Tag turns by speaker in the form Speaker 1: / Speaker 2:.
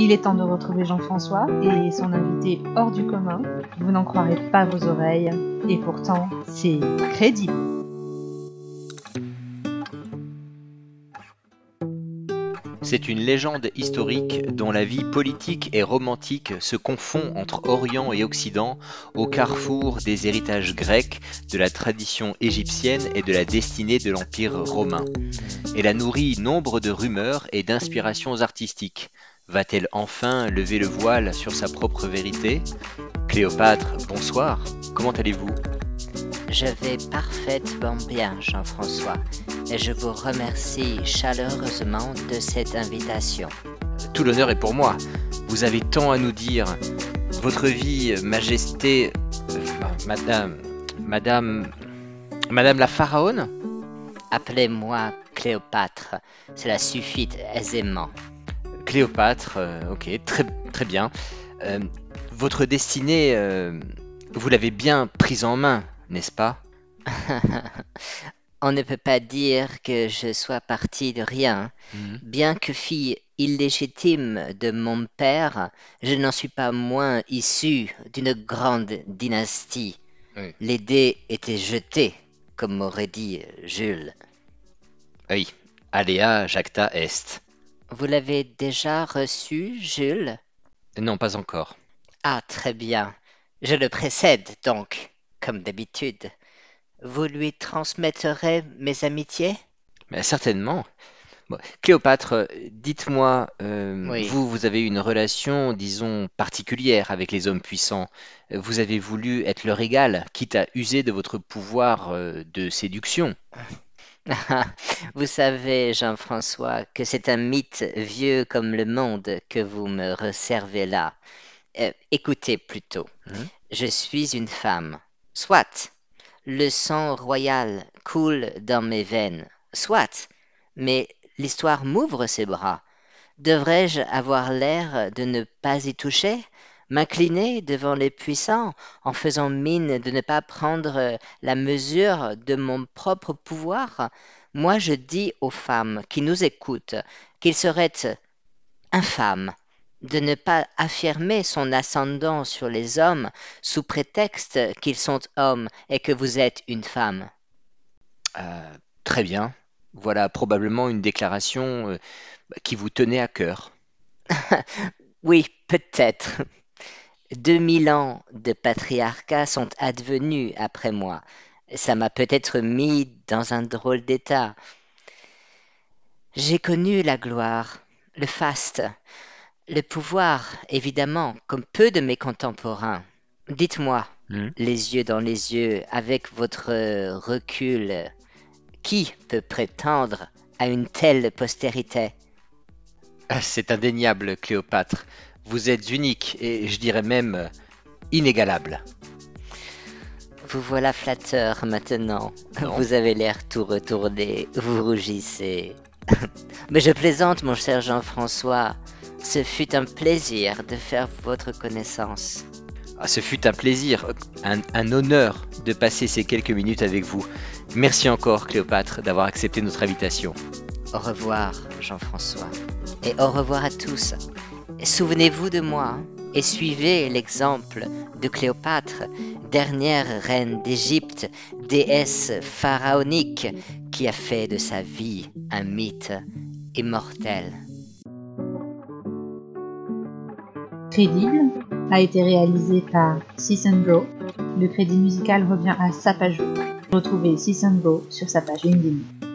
Speaker 1: Il est temps de retrouver Jean-François et son invité hors du commun. Vous n'en croirez pas vos oreilles. Et pourtant, c'est crédible.
Speaker 2: C'est une légende historique dont la vie politique et romantique se confond entre Orient et Occident au carrefour des héritages grecs, de la tradition égyptienne et de la destinée de l'Empire romain. Elle a nourri nombre de rumeurs et d'inspirations artistiques. Va-t-elle enfin lever le voile sur sa propre vérité? Cléopâtre, bonsoir, comment allez-vous?
Speaker 3: Je vais parfaitement bien, Jean-François, et je vous remercie chaleureusement de cette invitation.
Speaker 2: Tout l'honneur est pour moi. Vous avez tant à nous dire. Votre vie, Majesté... Madame... Madame... Madame la Pharaon
Speaker 3: Appelez-moi Cléopâtre, cela suffit aisément.
Speaker 2: Cléopâtre, euh, ok, très, très bien. Euh, votre destinée, euh, vous l'avez bien prise en main, n'est-ce pas
Speaker 3: On ne peut pas dire que je sois partie de rien. Bien que fille illégitime de mon père, je n'en suis pas moins issue d'une grande dynastie.
Speaker 2: Oui.
Speaker 3: Les dés étaient jetés, comme m'aurait dit Jules.
Speaker 2: Oui, Alea jacta est.
Speaker 3: Vous l'avez déjà reçu, Jules?
Speaker 2: Non, pas encore.
Speaker 3: Ah, très bien. Je le précède donc, comme d'habitude. Vous lui transmettrez mes amitiés?
Speaker 2: Mais certainement. Bon, Cléopâtre, dites-moi, euh,
Speaker 3: Oui.
Speaker 2: vous, vous avez une relation, disons, particulière avec les hommes puissants. Vous avez voulu être leur égal, quitte à user de votre pouvoir euh, de séduction.
Speaker 3: Vous savez, Jean-François, que c'est un mythe vieux comme le monde que vous me resservez là. Euh, écoutez plutôt.
Speaker 2: Mhm.
Speaker 3: Je suis une femme. Soit. Le sang royal coule dans mes veines. Soit. Mais l'histoire m'ouvre ses bras. Devrais-je avoir l'air de ne pas y toucher? M'incliner devant les puissants en faisant mine de ne pas prendre euh, la mesure de mon propre pouvoir Moi je dis aux femmes qui nous écoutent qu'il serait infâme de ne pas affirmer son ascendant sur les hommes sous prétexte qu'ils sont hommes et que vous êtes une femme.
Speaker 2: Euh, très bien. Voilà probablement une déclaration euh, qui vous tenait à cœur.
Speaker 3: Oui, peut-être. Deux mille ans de patriarcat sont advenus après moi. Ça m'a peut-être mis dans un drôle d'état. J'ai connu la gloire, le faste, le pouvoir, évidemment, comme peu de mes contemporains. Dites-moi,
Speaker 2: Hmm.
Speaker 3: les yeux dans les yeux, avec votre recul, qui peut prétendre à une telle postérité?
Speaker 2: Ah, C'est indéniable, Cléopâtre. Vous êtes unique et je dirais même inégalable.
Speaker 3: Vous voilà flatteur maintenant.
Speaker 2: Non.
Speaker 3: Vous avez l'air tout retourné, vous rougissez. Mais je plaisante, mon cher Jean-François. Ce fut un plaisir de faire votre connaissance.
Speaker 2: Ah, ce fut un plaisir, un, un honneur de passer ces quelques minutes avec vous. Merci encore, Cléopâtre, d'avoir accepté notre invitation.
Speaker 3: Au revoir, Jean-François. Et au revoir à tous. Souvenez-vous de moi et suivez l'exemple de Cléopâtre, dernière reine d'Égypte, déesse pharaonique qui a fait de sa vie un mythe immortel.
Speaker 1: Crédible a été réalisé par Bro. Le crédit musical revient à Sapajou. Retrouvez Bro sur sa page LinkedIn.